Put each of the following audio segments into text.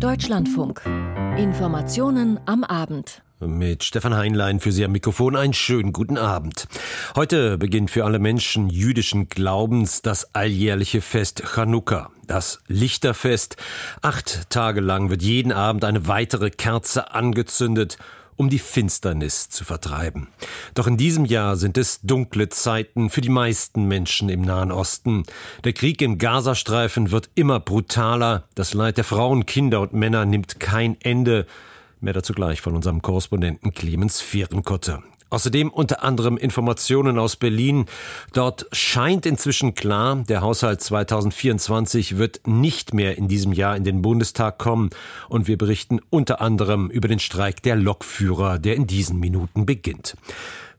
Deutschlandfunk. Informationen am Abend. Mit Stefan Heinlein für Sie am Mikrofon einen schönen guten Abend. Heute beginnt für alle Menschen jüdischen Glaubens das alljährliche Fest Chanukka, das Lichterfest. Acht Tage lang wird jeden Abend eine weitere Kerze angezündet um die Finsternis zu vertreiben. Doch in diesem Jahr sind es dunkle Zeiten für die meisten Menschen im Nahen Osten. Der Krieg im Gazastreifen wird immer brutaler, das Leid der Frauen, Kinder und Männer nimmt kein Ende. Mehr dazu gleich von unserem Korrespondenten Clemens Fehrenkotte. Außerdem unter anderem Informationen aus Berlin. Dort scheint inzwischen klar, der Haushalt 2024 wird nicht mehr in diesem Jahr in den Bundestag kommen. Und wir berichten unter anderem über den Streik der Lokführer, der in diesen Minuten beginnt.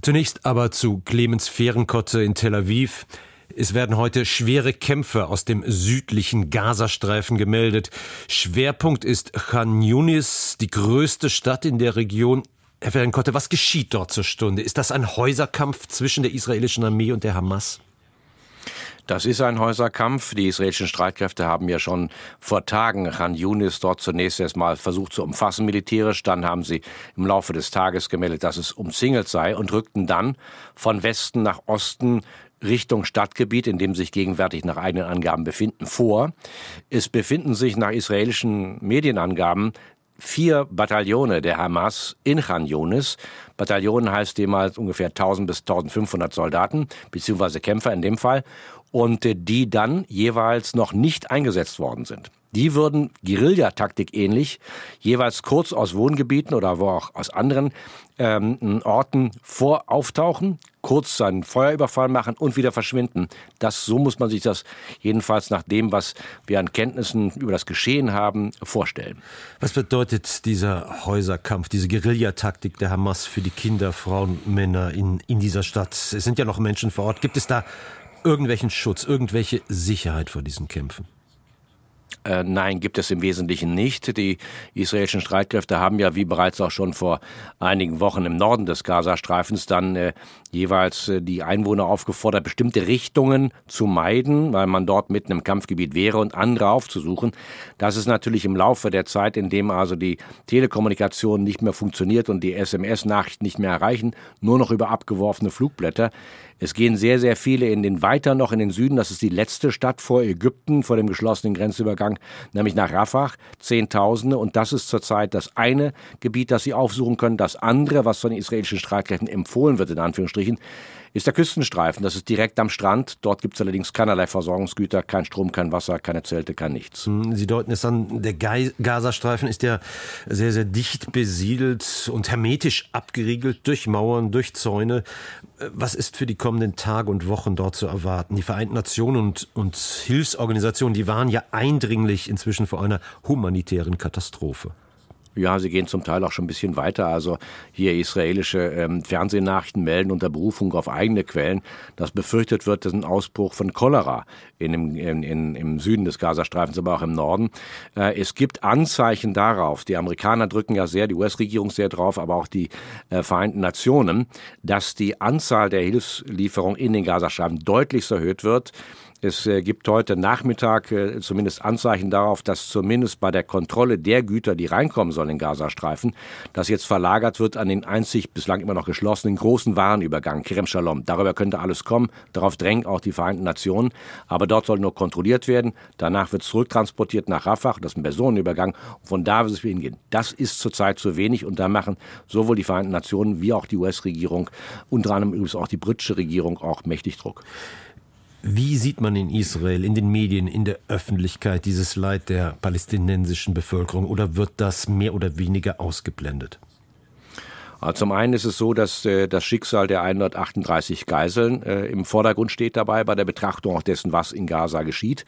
Zunächst aber zu Clemens Fehrenkotte in Tel Aviv. Es werden heute schwere Kämpfe aus dem südlichen Gazastreifen gemeldet. Schwerpunkt ist Khan Yunis, die größte Stadt in der Region. Herr Ferenkotte, was geschieht dort zur Stunde? Ist das ein Häuserkampf zwischen der israelischen Armee und der Hamas? Das ist ein Häuserkampf. Die israelischen Streitkräfte haben ja schon vor Tagen Khan Yunis dort zunächst erstmal versucht zu umfassen militärisch. Dann haben sie im Laufe des Tages gemeldet, dass es umzingelt sei und rückten dann von Westen nach Osten Richtung Stadtgebiet, in dem sich gegenwärtig nach eigenen Angaben befinden, vor. Es befinden sich nach israelischen Medienangaben vier Bataillone der Hamas in Khan Yunis. Bataillon heißt jemals ungefähr 1000 bis 1500 Soldaten, beziehungsweise Kämpfer in dem Fall, und äh, die dann jeweils noch nicht eingesetzt worden sind. Die würden Guerillataktik ähnlich jeweils kurz aus Wohngebieten oder wo auch aus anderen ähm, Orten vor auftauchen, kurz seinen Feuerüberfall machen und wieder verschwinden. Das, so muss man sich das jedenfalls nach dem, was wir an Kenntnissen über das Geschehen haben, vorstellen. Was bedeutet dieser Häuserkampf, diese Guerillataktik der Hamas für die Kinder, Frauen, Männer in, in dieser Stadt? Es sind ja noch Menschen vor Ort. Gibt es da irgendwelchen Schutz, irgendwelche Sicherheit vor diesen Kämpfen? Äh, nein, gibt es im Wesentlichen nicht. Die israelischen Streitkräfte haben ja, wie bereits auch schon vor einigen Wochen im Norden des Gazastreifens, dann äh, jeweils äh, die Einwohner aufgefordert, bestimmte Richtungen zu meiden, weil man dort mitten im Kampfgebiet wäre und andere aufzusuchen. Das ist natürlich im Laufe der Zeit, in dem also die Telekommunikation nicht mehr funktioniert und die SMS-Nachrichten nicht mehr erreichen, nur noch über abgeworfene Flugblätter, es gehen sehr, sehr viele in den weiter noch in den Süden. Das ist die letzte Stadt vor Ägypten, vor dem geschlossenen Grenzübergang, nämlich nach Rafah. Zehntausende. Und das ist zurzeit das eine Gebiet, das sie aufsuchen können. Das andere, was von den israelischen Streitkräften empfohlen wird, in Anführungsstrichen, ist der Küstenstreifen. Das ist direkt am Strand. Dort gibt es allerdings keinerlei Versorgungsgüter, kein Strom, kein Wasser, keine Zelte, kein nichts. Hm, Sie deuten es an, der Gazastreifen ist ja sehr, sehr dicht besiedelt und hermetisch abgeriegelt durch Mauern, durch Zäune. Was ist für die kommenden Tage und Wochen dort zu erwarten? Die Vereinten Nationen und, und Hilfsorganisationen, die waren ja eindringlich inzwischen vor einer humanitären Katastrophe. Ja, sie gehen zum Teil auch schon ein bisschen weiter. Also hier israelische ähm, Fernsehnachrichten melden unter Berufung auf eigene Quellen, dass befürchtet wird, dass ein Ausbruch von Cholera in in, in, im Süden des Gazastreifens, aber auch im Norden. Äh, es gibt Anzeichen darauf, die Amerikaner drücken ja sehr, die US-Regierung sehr drauf, aber auch die äh, Vereinten Nationen, dass die Anzahl der Hilfslieferungen in den Gazastreifen deutlich erhöht wird. Es äh, gibt heute Nachmittag äh, zumindest Anzeichen darauf, dass zumindest bei der Kontrolle der Güter, die reinkommen sollen in Gazastreifen, das jetzt verlagert wird an den einzig bislang immer noch geschlossenen großen Warenübergang, Kerem Shalom. Darüber könnte alles kommen. Darauf drängen auch die Vereinten Nationen. Aber dort soll nur kontrolliert werden. Danach wird es zurücktransportiert nach Rafah. Das ist ein Personenübergang. Und von da wird es hingehen. Das ist zurzeit zu wenig. Und da machen sowohl die Vereinten Nationen wie auch die US-Regierung, unter anderem übrigens auch die britische Regierung, auch mächtig Druck. Wie sieht man in Israel, in den Medien, in der Öffentlichkeit dieses Leid der palästinensischen Bevölkerung oder wird das mehr oder weniger ausgeblendet? Also zum einen ist es so, dass äh, das Schicksal der 138 Geiseln äh, im Vordergrund steht dabei bei der Betrachtung auch dessen, was in Gaza geschieht.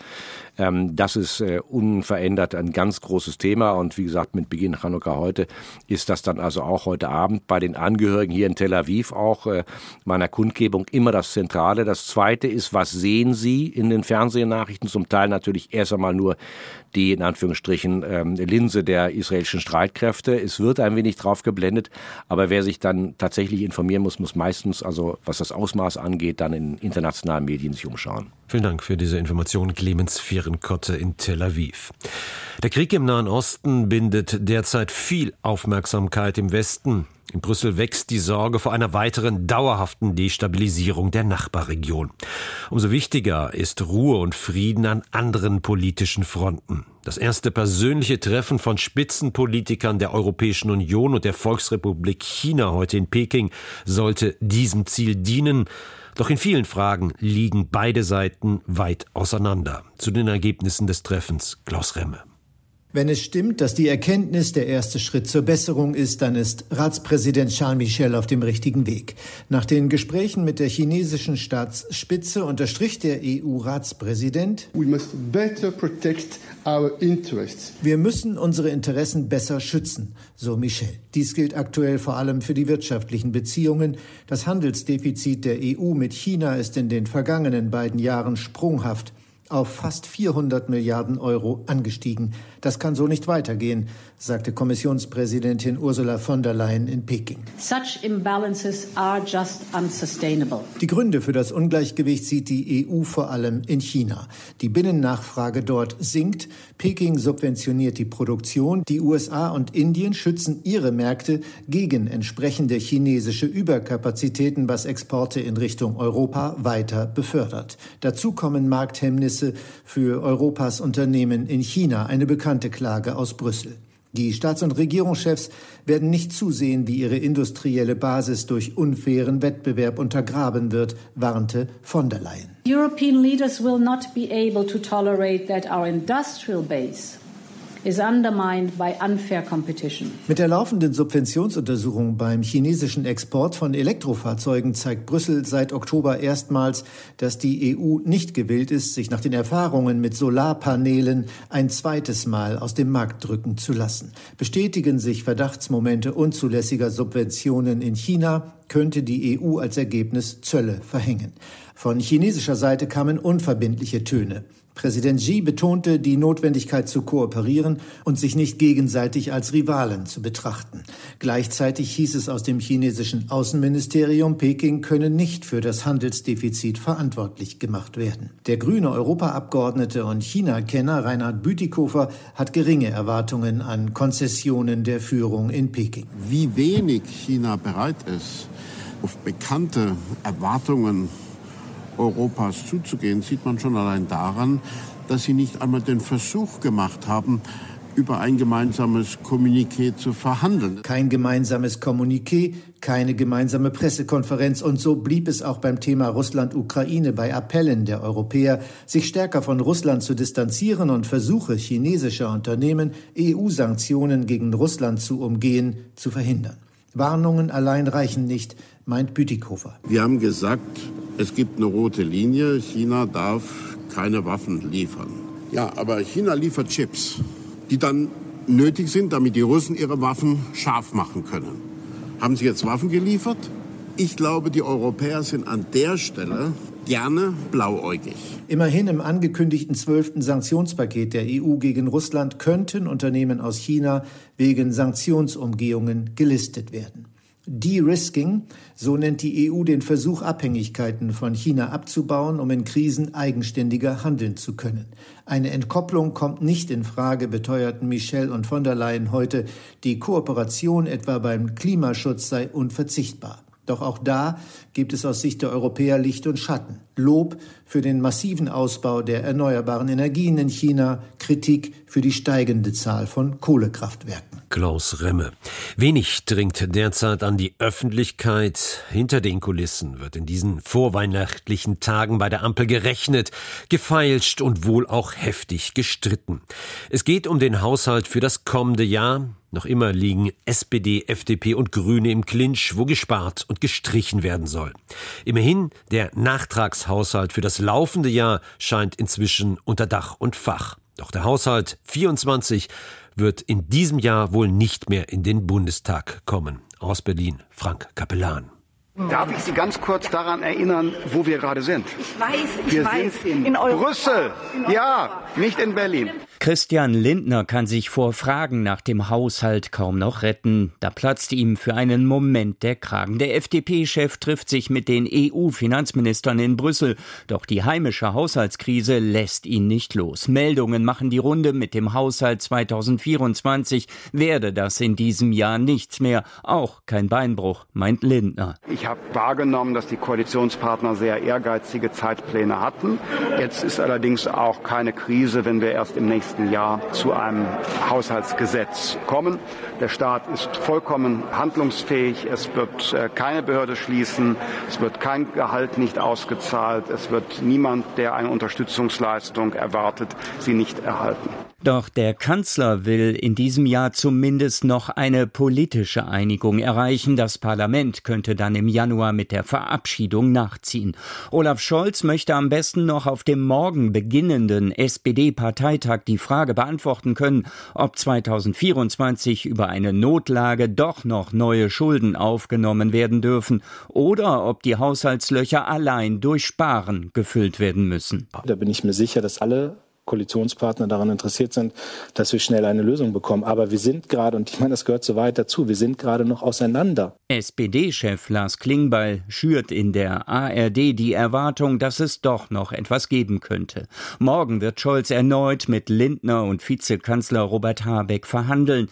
Ähm, das ist äh, unverändert ein ganz großes Thema und wie gesagt, mit Beginn Chanukka heute ist das dann also auch heute Abend bei den Angehörigen hier in Tel Aviv auch äh, meiner Kundgebung immer das Zentrale. Das Zweite ist, was sehen Sie in den Fernsehnachrichten? Zum Teil natürlich erst einmal nur die in Anführungsstrichen ähm, Linse der israelischen Streitkräfte. Es wird ein wenig drauf geblendet, Aber wer sich dann tatsächlich informieren muss, muss meistens, also was das Ausmaß angeht, dann in internationalen Medien sich umschauen. Vielen Dank für diese Information, Clemens Fehrenkotte in Tel Aviv. Der Krieg im Nahen Osten bindet derzeit viel Aufmerksamkeit im Westen. In Brüssel wächst die Sorge vor einer weiteren dauerhaften Destabilisierung der Nachbarregion. Umso wichtiger ist Ruhe und Frieden an anderen politischen Fronten. Das erste persönliche Treffen von Spitzenpolitikern der Europäischen Union und der Volksrepublik China heute in Peking sollte diesem Ziel dienen. Doch in vielen Fragen liegen beide Seiten weit auseinander. Zu den Ergebnissen des Treffens Klaus Remme. Wenn es stimmt, dass die Erkenntnis der erste Schritt zur Besserung ist, dann ist Ratspräsident Charles Michel auf dem richtigen Weg. Nach den Gesprächen mit der chinesischen Staatsspitze unterstrich der EU-Ratspräsident, wir müssen unsere Interessen besser schützen, so Michel. Dies gilt aktuell vor allem für die wirtschaftlichen Beziehungen. Das Handelsdefizit der EU mit China ist in den vergangenen beiden Jahren sprunghaft auf fast 400 Milliarden Euro angestiegen. Das kann so nicht weitergehen, sagte Kommissionspräsidentin Ursula von der Leyen in Peking. Such imbalances are just unsustainable. Die Gründe für das Ungleichgewicht sieht die EU vor allem in China. Die Binnennachfrage dort sinkt, Peking subventioniert die Produktion, die USA und Indien schützen ihre Märkte gegen entsprechende chinesische Überkapazitäten, was Exporte in Richtung Europa weiter befördert. Dazu kommen Markthemmnisse für Europas Unternehmen in China, eine bekannte Klage aus Brüssel. Die Staats- und Regierungschefs werden nicht zusehen, wie ihre industrielle Basis durch unfairen Wettbewerb untergraben wird, warnte von der Leyen. European leaders will not be able to tolerate that our industrial base is undermined by unfair competition. Mit der laufenden Subventionsuntersuchung beim chinesischen Export von Elektrofahrzeugen zeigt Brüssel seit Oktober erstmals, dass die EU nicht gewillt ist, sich nach den Erfahrungen mit Solarpanelen ein zweites Mal aus dem Markt drücken zu lassen. Bestätigen sich Verdachtsmomente unzulässiger Subventionen in China, könnte die EU als Ergebnis Zölle verhängen. Von chinesischer Seite kamen unverbindliche Töne. Präsident Xi betonte die Notwendigkeit zu kooperieren und sich nicht gegenseitig als Rivalen zu betrachten. Gleichzeitig hieß es aus dem chinesischen Außenministerium, Peking könne nicht für das Handelsdefizit verantwortlich gemacht werden. Der grüne Europaabgeordnete und China-Kenner Reinhard Bütikofer hat geringe Erwartungen an Konzessionen der Führung in Peking. Wie wenig China bereit ist, auf bekannte Erwartungen Europas zuzugehen, sieht man schon allein daran, dass sie nicht einmal den Versuch gemacht haben, über ein gemeinsames Kommuniqué zu verhandeln. Kein gemeinsames Kommuniqué, keine gemeinsame Pressekonferenz und so blieb es auch beim Thema Russland-Ukraine bei Appellen der Europäer, sich stärker von Russland zu distanzieren und Versuche chinesischer Unternehmen, EU-Sanktionen gegen Russland zu umgehen, zu verhindern. Warnungen allein reichen nicht, meint Bütikofer. Wir haben gesagt, es gibt eine rote Linie. China darf keine Waffen liefern. Ja, aber China liefert Chips, die dann nötig sind, damit die Russen ihre Waffen scharf machen können. Haben sie jetzt Waffen geliefert? Ich glaube, die Europäer sind an der Stelle gerne blauäugig. Immerhin im angekündigten zwölften Sanktionspaket der EU gegen Russland könnten Unternehmen aus China wegen Sanktionsumgehungen gelistet werden. De-Risking, so nennt die EU den Versuch, Abhängigkeiten von China abzubauen, um in Krisen eigenständiger handeln zu können. Eine Entkopplung kommt nicht in Frage, beteuerten Michel und von der Leyen heute. Die Kooperation etwa beim Klimaschutz sei unverzichtbar. Doch auch da gibt es aus Sicht der Europäer Licht und Schatten. Lob für den massiven Ausbau der erneuerbaren Energien in China, Kritik für die steigende Zahl von Kohlekraftwerken. Klaus Remme. Wenig dringt derzeit an die Öffentlichkeit. Hinter den Kulissen wird in diesen vorweihnachtlichen Tagen bei der Ampel gerechnet, gefeilscht und wohl auch heftig gestritten. Es geht um den Haushalt für das kommende Jahr. Noch immer liegen SPD, FDP und Grüne im Clinch, wo gespart und gestrichen werden soll. Immerhin, der Nachtragshaushalt für das laufende Jahr scheint inzwischen unter Dach und Fach. Doch der Haushalt 24 wird in diesem Jahr wohl nicht mehr in den Bundestag kommen. Aus Berlin, Frank Kapellan. Darf ich Sie ganz kurz daran erinnern, wo wir gerade sind? Ich weiß, ich wir weiß. Sind in, in Brüssel. In ja, nicht in Berlin. Christian Lindner kann sich vor Fragen nach dem Haushalt kaum noch retten. Da platzt ihm für einen Moment der Kragen. Der FDP-Chef trifft sich mit den EU-Finanzministern in Brüssel. Doch die heimische Haushaltskrise lässt ihn nicht los. Meldungen machen die Runde mit dem Haushalt 2024. Werde das in diesem Jahr nichts mehr. Auch kein Beinbruch, meint Lindner. Ich habe wahrgenommen, dass die Koalitionspartner sehr ehrgeizige Zeitpläne hatten. Jetzt ist allerdings auch keine Krise, wenn wir erst im nächsten nächsten Jahr zu einem Haushaltsgesetz kommen. Der Staat ist vollkommen handlungsfähig. Es wird äh, keine Behörde schließen. Es wird kein Gehalt nicht ausgezahlt. Es wird niemand, der eine Unterstützungsleistung erwartet, sie nicht erhalten. Doch der Kanzler will in diesem Jahr zumindest noch eine politische Einigung erreichen. Das Parlament könnte dann im Januar mit der Verabschiedung nachziehen. Olaf Scholz möchte am besten noch auf dem morgen beginnenden SPD-Parteitag die Frage beantworten können, ob 2024 über eine Notlage doch noch neue Schulden aufgenommen werden dürfen oder ob die Haushaltslöcher allein durch Sparen gefüllt werden müssen. Da bin ich mir sicher, dass alle Koalitionspartner daran interessiert sind, dass wir schnell eine Lösung bekommen. Aber wir sind gerade, und ich meine, das gehört so weit dazu, wir sind gerade noch auseinander. SPD-Chef Lars Klingbeil schürt in der ARD die Erwartung, dass es doch noch etwas geben könnte. Morgen wird Scholz erneut mit Lindner und Vizekanzler Robert Habeck verhandeln.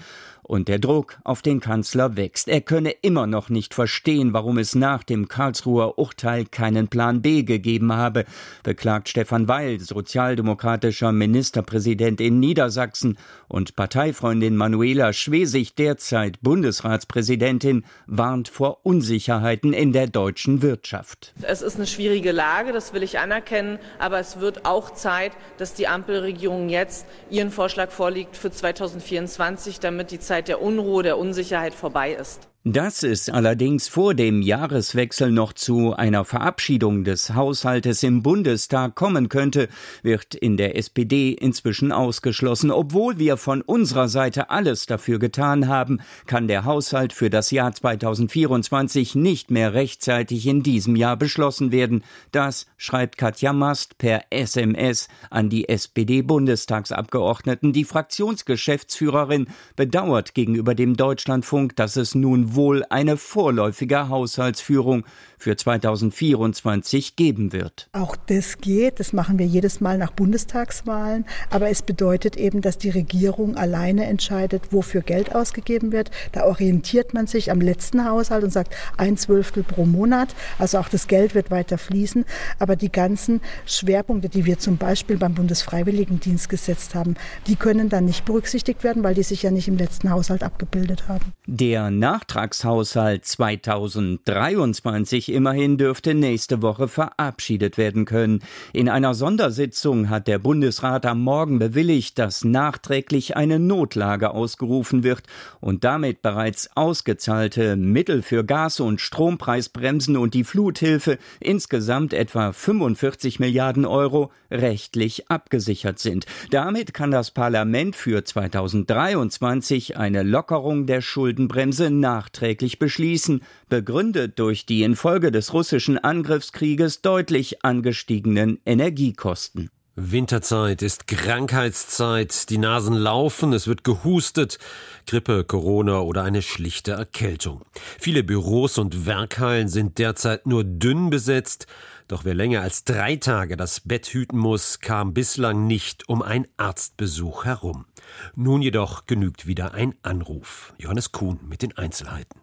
Und der Druck auf den Kanzler wächst. Er könne immer noch nicht verstehen, warum es nach dem Karlsruher Urteil keinen Plan B gegeben habe, beklagt Stefan Weil, sozialdemokratischer Ministerpräsident in Niedersachsen und Parteifreundin Manuela Schwesig, derzeit Bundesratspräsidentin, warnt vor Unsicherheiten in der deutschen Wirtschaft. Es ist eine schwierige Lage, das will ich anerkennen, aber es wird auch Zeit, dass die Ampelregierung jetzt ihren Vorschlag vorlegt für 2024, damit die Zeit Zeit der Unruhe, der Unsicherheit vorbei ist. Dass es allerdings vor dem Jahreswechsel noch zu einer Verabschiedung des Haushaltes im Bundestag kommen könnte, wird in der SPD inzwischen ausgeschlossen. Obwohl wir von unserer Seite alles dafür getan haben, kann der Haushalt für das Jahr 2024 nicht mehr rechtzeitig in diesem Jahr beschlossen werden. Das schreibt Katja Mast per SMS an die SPD-Bundestagsabgeordneten. Die Fraktionsgeschäftsführerin bedauert gegenüber dem Deutschlandfunk, dass es nun wohl eine vorläufige Haushaltsführung für 2024 geben wird. Auch das geht, das machen wir jedes Mal nach Bundestagswahlen, aber es bedeutet eben, dass die Regierung alleine entscheidet, wofür Geld ausgegeben wird. Da orientiert man sich am letzten Haushalt und sagt ein Zwölftel pro Monat, also auch das Geld wird weiter fließen, aber die ganzen Schwerpunkte, die wir zum Beispiel beim Bundesfreiwilligendienst gesetzt haben, die können dann nicht berücksichtigt werden, weil die sich ja nicht im letzten Haushalt abgebildet haben. Der Nachtragshaushalt 2023 immerhin dürfte nächste Woche verabschiedet werden können. In einer Sondersitzung hat der Bundesrat am Morgen bewilligt, dass nachträglich eine Notlage ausgerufen wird und damit bereits ausgezahlte Mittel für Gas- und Strompreisbremsen und die Fluthilfe insgesamt etwa 45 Milliarden Euro rechtlich abgesichert sind. Damit kann das Parlament für 2023 eine Lockerung der Schuldenbremse nachträglich beschließen, begründet durch die infolge Folge des russischen Angriffskrieges deutlich angestiegenen Energiekosten. Winterzeit ist Krankheitszeit, die Nasen laufen, es wird gehustet, Grippe, Corona oder eine schlichte Erkältung. Viele Büros und Werkhallen sind derzeit nur dünn besetzt, doch wer länger als drei Tage das Bett hüten muss, kam bislang nicht um einen Arztbesuch herum. Nun jedoch genügt wieder ein Anruf. Johannes Kuhn mit den Einzelheiten.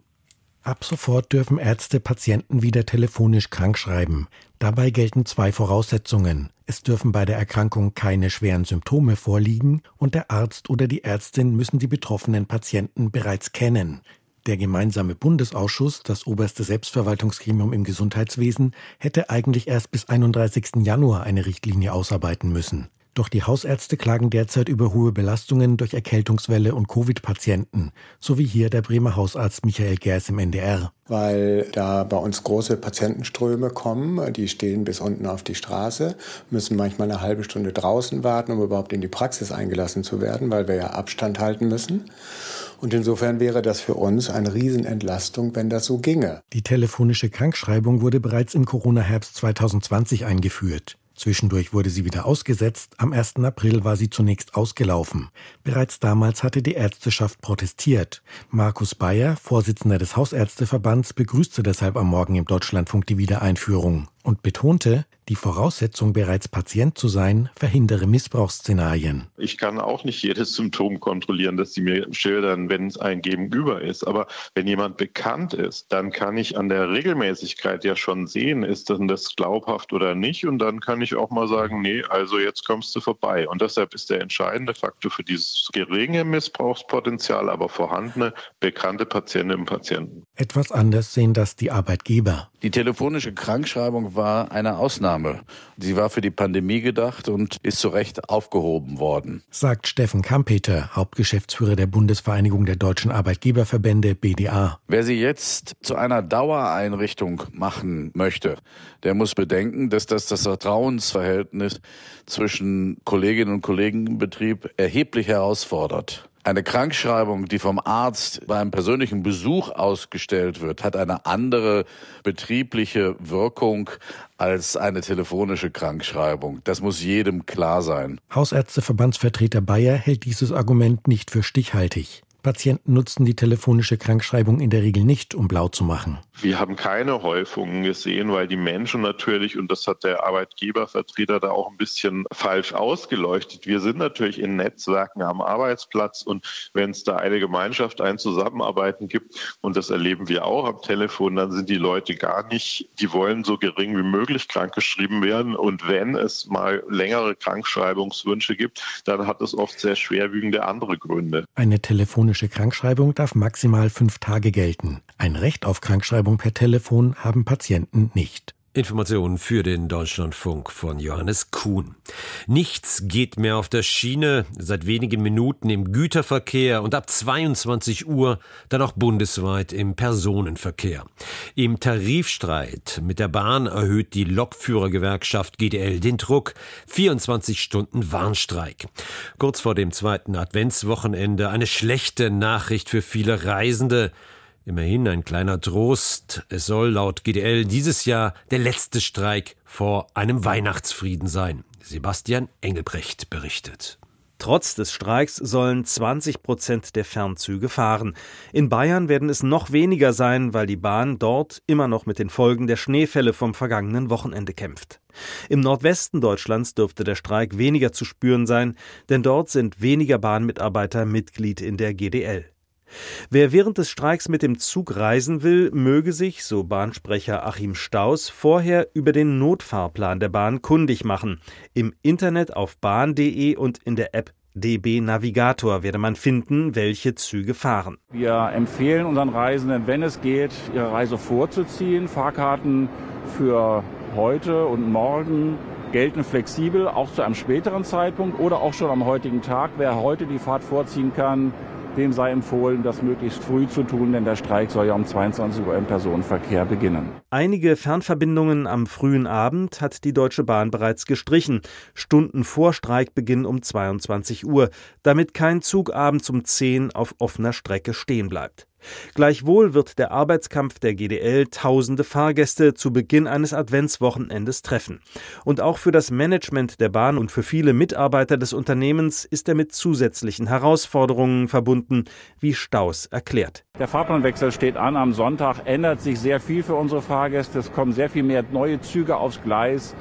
Ab sofort dürfen Ärzte Patienten wieder telefonisch krankschreiben. Dabei gelten zwei Voraussetzungen. Es dürfen bei der Erkrankung keine schweren Symptome vorliegen und der Arzt oder die Ärztin müssen die betroffenen Patienten bereits kennen. Der gemeinsame Bundesausschuss, das oberste Selbstverwaltungsgremium im Gesundheitswesen, hätte eigentlich erst bis 31. Januar eine Richtlinie ausarbeiten müssen. Doch die Hausärzte klagen derzeit über hohe Belastungen durch Erkältungswelle und Covid-Patienten, so wie hier der Bremer Hausarzt Michael Gers im NDR. Weil da bei uns große Patientenströme kommen, die stehen bis unten auf die Straße, müssen manchmal eine halbe Stunde draußen warten, um überhaupt in die Praxis eingelassen zu werden, weil wir ja Abstand halten müssen. Und insofern wäre das für uns eine Riesenentlastung, wenn das so ginge. Die telefonische Krankschreibung wurde bereits im Corona-Herbst 2020 eingeführt. Zwischendurch wurde sie wieder ausgesetzt. Am 1. April war sie zunächst ausgelaufen. Bereits damals hatte die Ärzteschaft protestiert. Markus Bayer, Vorsitzender des Hausärzteverbands, begrüßte deshalb am Morgen im Deutschlandfunk die Wiedereinführung und betonte, die Voraussetzung, bereits Patient zu sein, verhindere Missbrauchsszenarien. Ich kann auch nicht jedes Symptom kontrollieren, das sie mir schildern, wenn es ein Gegenüber ist. Aber wenn jemand bekannt ist, dann kann ich an der Regelmäßigkeit ja schon sehen, ist denn das glaubhaft oder nicht. Und dann kann ich auch mal sagen, nee, also jetzt kommst du vorbei. Und deshalb ist der entscheidende Faktor für dieses geringe Missbrauchspotenzial, aber vorhandene, bekannte Patientinnen und Patienten. Etwas anders sehen das die Arbeitgeber. Die telefonische Krankschreibung war eine Ausnahme. Sie war für die Pandemie gedacht und ist zu Recht aufgehoben worden. Sagt Steffen Kampeter, Hauptgeschäftsführer der Bundesvereinigung der deutschen Arbeitgeberverbände BDA. Wer sie jetzt zu einer Dauereinrichtung machen möchte, der muss bedenken, dass das das Vertrauensverhältnis zwischen Kolleginnen und Kollegen im Betrieb erheblich herausfordert. Eine Krankschreibung, die vom Arzt beim persönlichen Besuch ausgestellt wird, hat eine andere betriebliche Wirkung als eine telefonische Krankschreibung. Das muss jedem klar sein. Hausärzteverbandsvertreter Bayer hält dieses Argument nicht für stichhaltig. Patienten nutzen die telefonische Krankschreibung in der Regel nicht, um blau zu machen. Wir haben keine Häufungen gesehen, weil die Menschen natürlich, und das hat der Arbeitgebervertreter da auch ein bisschen falsch ausgeleuchtet, wir sind natürlich in Netzwerken am Arbeitsplatz und wenn es da eine Gemeinschaft, ein Zusammenarbeiten gibt, und das erleben wir auch am Telefon, dann sind die Leute gar nicht, die wollen so gering wie möglich krankgeschrieben werden. Und wenn es mal längere Krankschreibungswünsche gibt, dann hat es oft sehr schwerwiegende andere Gründe. Eine telefonische telefonische Krankschreibung darf maximal fünf Tage gelten. Ein Recht auf Krankschreibung per Telefon haben Patienten nicht. Informationen für den Deutschlandfunk von Johannes Kuhn. Nichts geht mehr auf der Schiene, seit wenigen Minuten im Güterverkehr und ab 22 Uhr dann auch bundesweit im Personenverkehr. Im Tarifstreit mit der Bahn erhöht die Lokführergewerkschaft GDL den Druck. 24 Stunden Warnstreik. Kurz vor dem zweiten Adventswochenende eine schlechte Nachricht für viele Reisende. Immerhin ein kleiner Trost. Es soll laut GDL dieses Jahr der letzte Streik vor einem Weihnachtsfrieden sein. Sebastian Engelbrecht berichtet. Trotz des Streiks sollen 20 Prozent der Fernzüge fahren. In Bayern werden es noch weniger sein, weil die Bahn dort immer noch mit den Folgen der Schneefälle vom vergangenen Wochenende kämpft. Im Nordwesten Deutschlands dürfte der Streik weniger zu spüren sein, denn dort sind weniger Bahnmitarbeiter Mitglied in der GDL. Wer während des Streiks mit dem Zug reisen will, möge sich, so Bahnsprecher Achim Staus, vorher über den Notfahrplan der Bahn kundig machen. Im Internet auf bahn.de und in der App DB Navigator werde man finden, welche Züge fahren. Wir empfehlen unseren Reisenden, wenn es geht, ihre Reise vorzuziehen. Fahrkarten für heute und morgen gelten flexibel, auch zu einem späteren Zeitpunkt oder auch schon am heutigen Tag. Wer heute die Fahrt vorziehen kann, dem sei empfohlen, das möglichst früh zu tun, denn der Streik soll ja um 22 Uhr im Personenverkehr beginnen. Einige Fernverbindungen am frühen Abend hat die Deutsche Bahn bereits gestrichen, Stunden vor Streikbeginn um 22 Uhr, damit kein Zug abends um 10 auf offener Strecke stehen bleibt. Gleichwohl wird der Arbeitskampf der GDL tausende Fahrgäste zu Beginn eines Adventswochenendes treffen. Und auch für das Management der Bahn und für viele Mitarbeiter des Unternehmens ist er mit zusätzlichen Herausforderungen verbunden, wie Staus erklärt. Der Fahrplanwechsel steht an. Am Sonntag ändert sich sehr viel für unsere Fahrgäste. Es kommen sehr viel mehr neue Züge aufs Gleis.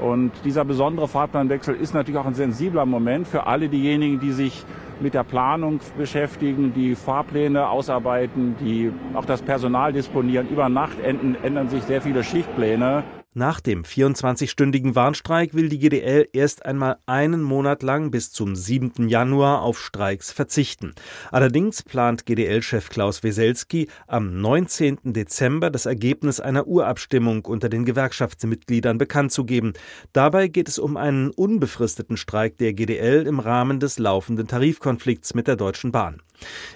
Und dieser besondere Fahrplanwechsel ist natürlich auch ein sensibler Moment für alle diejenigen, die sich mit der Planung beschäftigen, die Fahrpläne ausarbeiten, die auch das Personal disponieren. Über Nacht ändern sich sehr viele Schichtpläne. Nach dem 24-stündigen Warnstreik will die GDL erst einmal einen Monat lang bis zum 7. Januar auf Streiks verzichten. Allerdings plant GDL-Chef Klaus Weselski am 19. Dezember das Ergebnis einer Urabstimmung unter den Gewerkschaftsmitgliedern bekannt zu geben. Dabei geht es um einen unbefristeten Streik der GDL im Rahmen des laufenden Tarifkonflikts mit der Deutschen Bahn.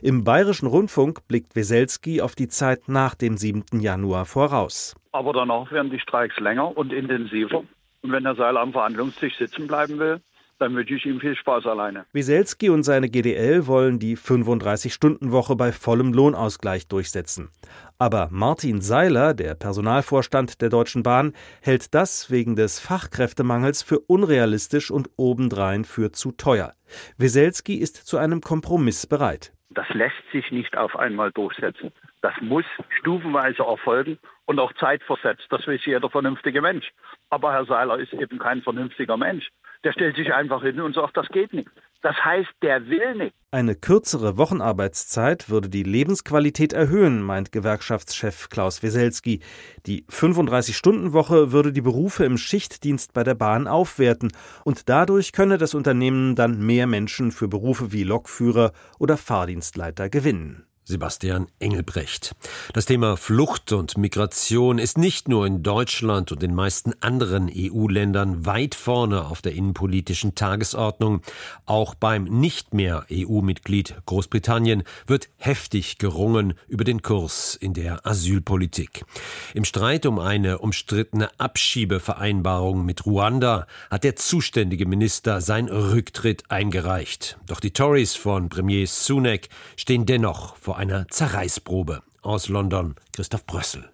Im Bayerischen Rundfunk blickt Weselski auf die Zeit nach dem 7. Januar voraus. Aber danach werden die Streiks länger und intensiver. Und wenn der Seil am Verhandlungstisch sitzen bleiben will, dann wünsche ich ihm viel Spaß alleine. Wieselski und seine GDL wollen die 35-Stunden-Woche bei vollem Lohnausgleich durchsetzen. Aber Martin Seiler, der Personalvorstand der Deutschen Bahn, hält das wegen des Fachkräftemangels für unrealistisch und obendrein für zu teuer. Wieselski ist zu einem Kompromiss bereit. Das lässt sich nicht auf einmal durchsetzen. Das muss stufenweise erfolgen und auch zeitversetzt. Das weiß jeder vernünftige Mensch. Aber Herr Seiler ist eben kein vernünftiger Mensch. Der stellt sich einfach hin und sagt, das geht nicht. Das heißt, der will nicht. Eine kürzere Wochenarbeitszeit würde die Lebensqualität erhöhen, meint Gewerkschaftschef Klaus Weselski. Die 35-Stunden-Woche würde die Berufe im Schichtdienst bei der Bahn aufwerten und dadurch könne das Unternehmen dann mehr Menschen für Berufe wie Lokführer oder Fahrdienstleiter gewinnen. Sebastian Engelbrecht. Das Thema Flucht und Migration ist nicht nur in Deutschland und den meisten anderen EU-Ländern weit vorne auf der innenpolitischen Tagesordnung. Auch beim nicht mehr EU-Mitglied Großbritannien wird heftig gerungen über den Kurs in der Asylpolitik. Im Streit um eine umstrittene Abschiebevereinbarung mit Ruanda hat der zuständige Minister sein Rücktritt eingereicht. Doch die Tories von Premier Sunak stehen dennoch vor vor einer Zerreißprobe. Aus London Christoph Brössel.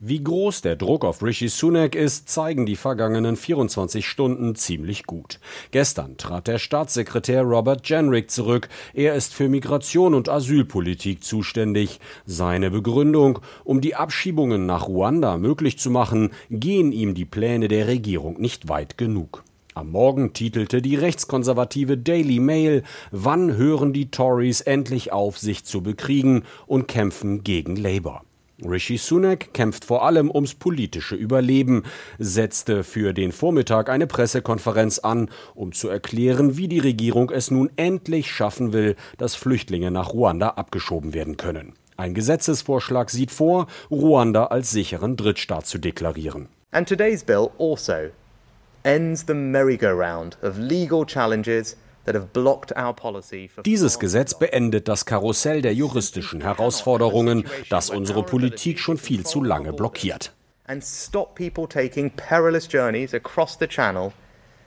Wie groß der Druck auf Rishi Sunak ist, zeigen die vergangenen 24 Stunden ziemlich gut. Gestern trat der Staatssekretär Robert Jenrick zurück. Er ist für Migration und Asylpolitik zuständig. Seine Begründung, um die Abschiebungen nach Ruanda möglich zu machen, gehen ihm die Pläne der Regierung nicht weit genug. Am Morgen titelte die rechtskonservative Daily Mail, wann hören die Tories endlich auf, sich zu bekriegen und kämpfen gegen Labour. Rishi Sunak kämpft vor allem ums politische Überleben, setzte für den Vormittag eine Pressekonferenz an, um zu erklären, wie die Regierung es nun endlich schaffen will, dass Flüchtlinge nach Ruanda abgeschoben werden können. Ein Gesetzesvorschlag sieht vor, Ruanda als sicheren Drittstaat zu deklarieren. And today's bill also dieses Gesetz beendet das Karussell der juristischen Herausforderungen, das unsere Politik schon viel zu lange blockiert. And stop people taking perilous journeys across the channel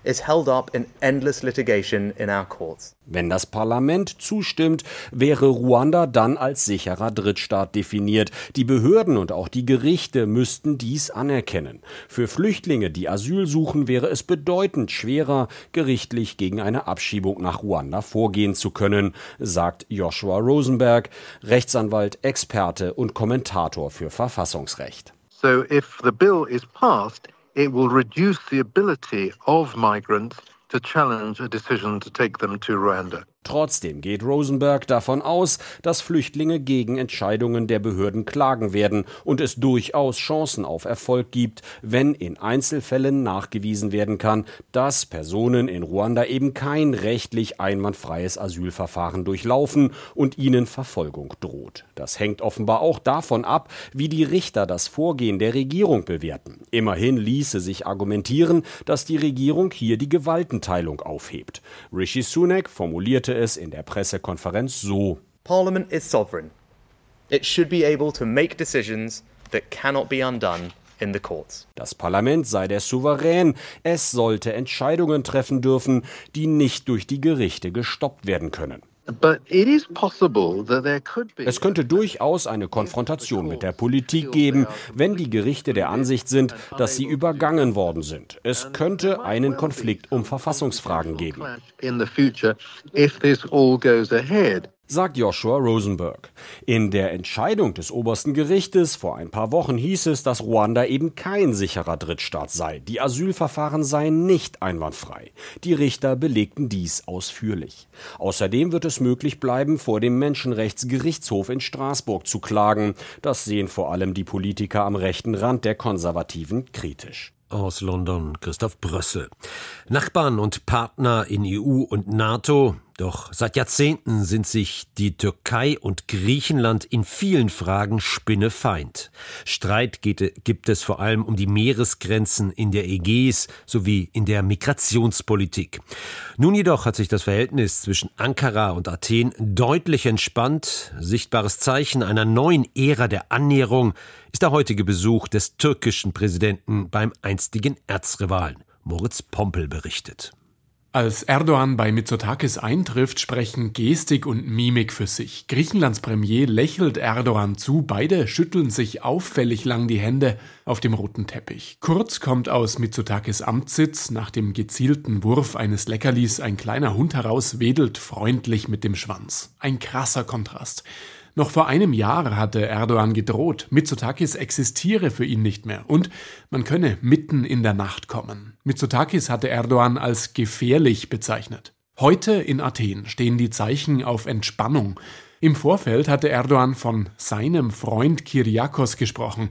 is held up in endless litigation in our courts. Wenn das Parlament zustimmt, wäre Ruanda dann als sicherer Drittstaat definiert. Die Behörden und auch die Gerichte müssten dies anerkennen. Für Flüchtlinge, die Asyl suchen, wäre es bedeutend schwerer, gerichtlich gegen eine Abschiebung nach Ruanda vorgehen zu können, sagt Joshua Rosenberg, Rechtsanwalt, Experte und Kommentator für Verfassungsrecht. So if the bill is passed, it will reduce the ability of migrants to challenge a decision to take them to Rwanda. Trotzdem geht Rosenberg davon aus, dass Flüchtlinge gegen Entscheidungen der Behörden klagen werden und es durchaus Chancen auf Erfolg gibt, wenn in Einzelfällen nachgewiesen werden kann, dass Personen in Ruanda eben kein rechtlich einwandfreies Asylverfahren durchlaufen und ihnen Verfolgung droht. Das hängt offenbar auch davon ab, wie die Richter das Vorgehen der Regierung bewerten. Immerhin ließe sich argumentieren, dass die Regierung hier die Gewaltenteilung aufhebt. Rishi Sunak formulierte formulierte es in der Pressekonferenz so. Parliament is sovereign. It should be able to make decisions that cannot be undone. Das Parlament sei der Souverän, es sollte Entscheidungen treffen dürfen, die nicht durch die Gerichte gestoppt werden können. Es könnte durchaus eine Konfrontation mit der Politik geben, wenn die Gerichte der Ansicht sind, dass sie übergangen worden sind. Es könnte einen Konflikt um Verfassungsfragen geben sagt Joshua Rosenberg. In der Entscheidung des obersten Gerichtes vor ein paar Wochen hieß es, dass Ruanda eben kein sicherer Drittstaat sei. Die Asylverfahren seien nicht einwandfrei. Die Richter belegten dies ausführlich. Außerdem wird es möglich bleiben, vor dem Menschenrechtsgerichtshof in Straßburg zu klagen. Das sehen vor allem die Politiker am rechten Rand der Konservativen kritisch. Aus London Christoph Brössel. Nachbarn und Partner in EU und NATO, doch seit Jahrzehnten sind sich die Türkei und Griechenland in vielen Fragen spinnefeind. Streit geht, gibt es vor allem um die Meeresgrenzen in der Ägäis sowie in der Migrationspolitik. Nun jedoch hat sich das Verhältnis zwischen Ankara und Athen deutlich entspannt. Sichtbares Zeichen einer neuen Ära der Annäherung ist der heutige Besuch des türkischen Präsidenten beim einstigen Erzrivalen. Moritz Pompel berichtet. Als Erdogan bei Mitsotakis eintrifft, sprechen Gestik und Mimik für sich. Griechenlands Premier lächelt Erdogan zu, beide schütteln sich auffällig lang die Hände auf dem roten Teppich. Kurz kommt aus Mitsotakis Amtssitz nach dem gezielten Wurf eines Leckerlis ein kleiner Hund heraus, wedelt freundlich mit dem Schwanz. Ein krasser Kontrast. Noch vor einem Jahr hatte Erdogan gedroht, Mitsotakis existiere für ihn nicht mehr und man könne mitten in der Nacht kommen. Mitsotakis hatte Erdogan als gefährlich bezeichnet. Heute in Athen stehen die Zeichen auf Entspannung. Im Vorfeld hatte Erdogan von seinem Freund Kyriakos gesprochen.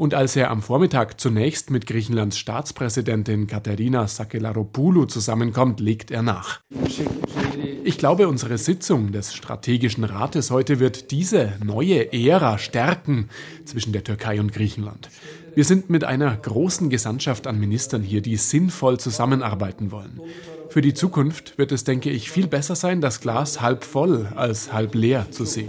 Und als er am Vormittag zunächst mit Griechenlands Staatspräsidentin Katharina Sakelaropoulou zusammenkommt, legt er nach. Ich glaube, unsere Sitzung des Strategischen Rates heute wird diese neue Ära stärken zwischen der Türkei und Griechenland. Wir sind mit einer großen Gesandtschaft an Ministern hier, die sinnvoll zusammenarbeiten wollen. Für die Zukunft wird es, denke ich, viel besser sein, das Glas halb voll als halb leer zu sehen.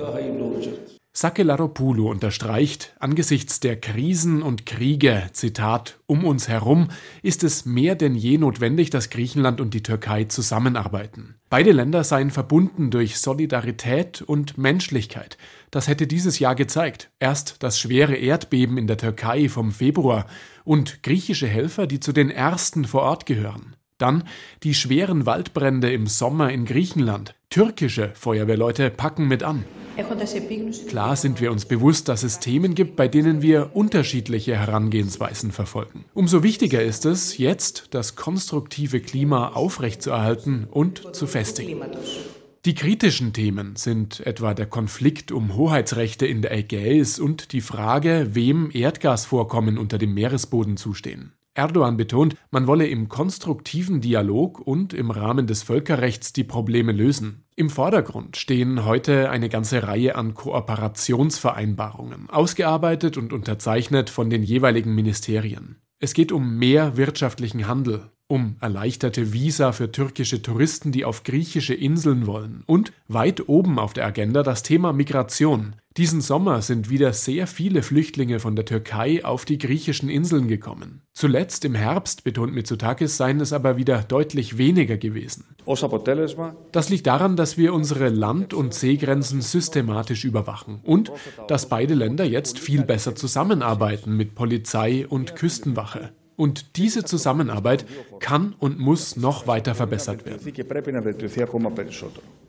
Sakelaropoulou unterstreicht, angesichts der Krisen und Kriege, Zitat, um uns herum, ist es mehr denn je notwendig, dass Griechenland und die Türkei zusammenarbeiten. Beide Länder seien verbunden durch Solidarität und Menschlichkeit. Das hätte dieses Jahr gezeigt. Erst das schwere Erdbeben in der Türkei vom Februar und griechische Helfer, die zu den ersten vor Ort gehören. Dann die schweren Waldbrände im Sommer in Griechenland. Türkische Feuerwehrleute packen mit an. Klar sind wir uns bewusst, dass es Themen gibt, bei denen wir unterschiedliche Herangehensweisen verfolgen. Umso wichtiger ist es, jetzt das konstruktive Klima aufrechtzuerhalten und zu festigen. Die kritischen Themen sind etwa der Konflikt um Hoheitsrechte in der Ägäis und die Frage, wem Erdgasvorkommen unter dem Meeresboden zustehen. Erdogan betont, man wolle im konstruktiven Dialog und im Rahmen des Völkerrechts die Probleme lösen. Im Vordergrund stehen heute eine ganze Reihe an Kooperationsvereinbarungen, ausgearbeitet und unterzeichnet von den jeweiligen Ministerien. Es geht um mehr wirtschaftlichen Handel, um erleichterte Visa für türkische Touristen, die auf griechische Inseln wollen und weit oben auf der Agenda das Thema Migration. Diesen Sommer sind wieder sehr viele Flüchtlinge von der Türkei auf die griechischen Inseln gekommen. Zuletzt im Herbst, betont Mitsotakis, seien es aber wieder deutlich weniger gewesen. Das liegt daran, dass wir unsere Land- und Seegrenzen systematisch überwachen und dass beide Länder jetzt viel besser zusammenarbeiten mit Polizei und Küstenwache. Und diese Zusammenarbeit kann und muss noch weiter verbessert werden.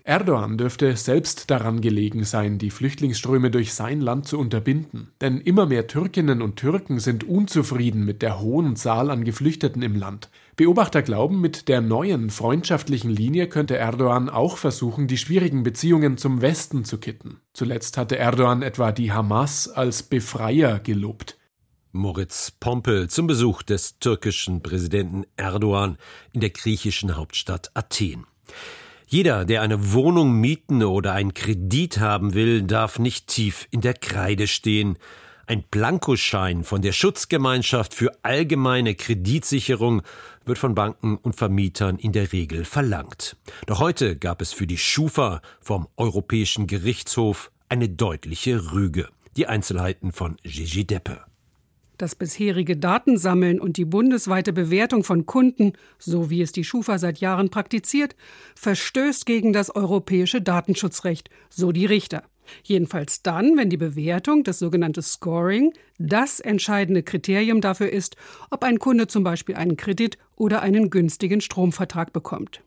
Erdogan dürfte selbst daran gelegen sein, die Flüchtlingsströme durch sein Land zu unterbinden. Denn immer mehr Türkinnen und Türken sind unzufrieden mit der hohen Zahl an Geflüchteten im Land. Beobachter glauben, mit der neuen freundschaftlichen Linie könnte Erdogan auch versuchen, die schwierigen Beziehungen zum Westen zu kitten. Zuletzt hatte Erdogan etwa die Hamas als Befreier gelobt. Moritz Pompel zum Besuch des türkischen Präsidenten Erdogan in der griechischen Hauptstadt Athen. Jeder, der eine Wohnung mieten oder einen Kredit haben will, darf nicht tief in der Kreide stehen. Ein Blankoschein von der Schutzgemeinschaft für allgemeine Kreditsicherung wird von Banken und Vermietern in der Regel verlangt. Doch heute gab es für die Schufa vom Europäischen Gerichtshof eine deutliche Rüge. Die Einzelheiten von Gigi Deppe. Das bisherige Datensammeln und die bundesweite Bewertung von Kunden, so wie es die Schufa seit Jahren praktiziert, verstößt gegen das europäische Datenschutzrecht, so die Richter. Jedenfalls dann, wenn die Bewertung, das sogenannte Scoring, das entscheidende Kriterium dafür ist, ob ein Kunde zum Beispiel einen Kredit oder einen günstigen Stromvertrag bekommt.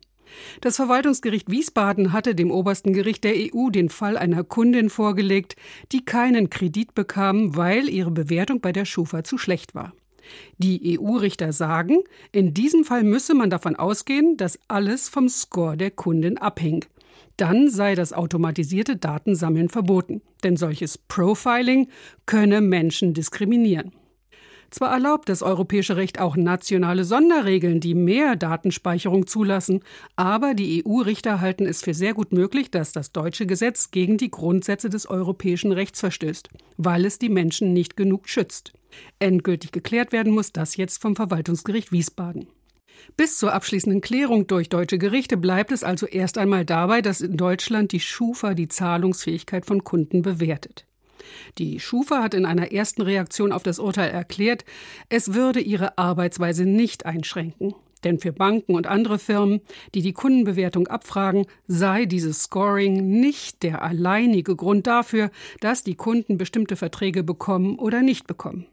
Das Verwaltungsgericht Wiesbaden hatte dem obersten Gericht der EU den Fall einer Kundin vorgelegt, die keinen Kredit bekam, weil ihre Bewertung bei der Schufa zu schlecht war. Die EU-Richter sagen, in diesem Fall müsse man davon ausgehen, dass alles vom Score der Kundin abhing. Dann sei das automatisierte Datensammeln verboten, denn solches Profiling könne Menschen diskriminieren. Zwar erlaubt das europäische Recht auch nationale Sonderregeln, die mehr Datenspeicherung zulassen, aber die EU-Richter halten es für sehr gut möglich, dass das deutsche Gesetz gegen die Grundsätze des europäischen Rechts verstößt, weil es die Menschen nicht genug schützt. Endgültig geklärt werden muss das jetzt vom Verwaltungsgericht Wiesbaden. Bis zur abschließenden Klärung durch deutsche Gerichte bleibt es also erst einmal dabei, dass in Deutschland die Schufa die Zahlungsfähigkeit von Kunden bewertet. Die Schufa hat in einer ersten Reaktion auf das Urteil erklärt, es würde ihre Arbeitsweise nicht einschränken. Denn für Banken und andere Firmen, die die Kundenbewertung abfragen, sei dieses Scoring nicht der alleinige Grund dafür, dass die Kunden bestimmte Verträge bekommen oder nicht bekommen.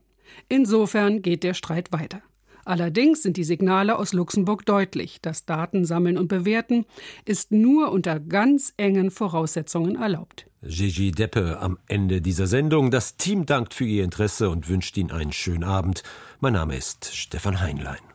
Insofern geht der Streit weiter. Allerdings sind die Signale aus Luxemburg deutlich. Das Datensammeln und Bewerten ist nur unter ganz engen Voraussetzungen erlaubt. Gigi Deppe am Ende dieser Sendung. Das Team dankt für Ihr Interesse und wünscht Ihnen einen schönen Abend. Mein Name ist Stefan Heinlein.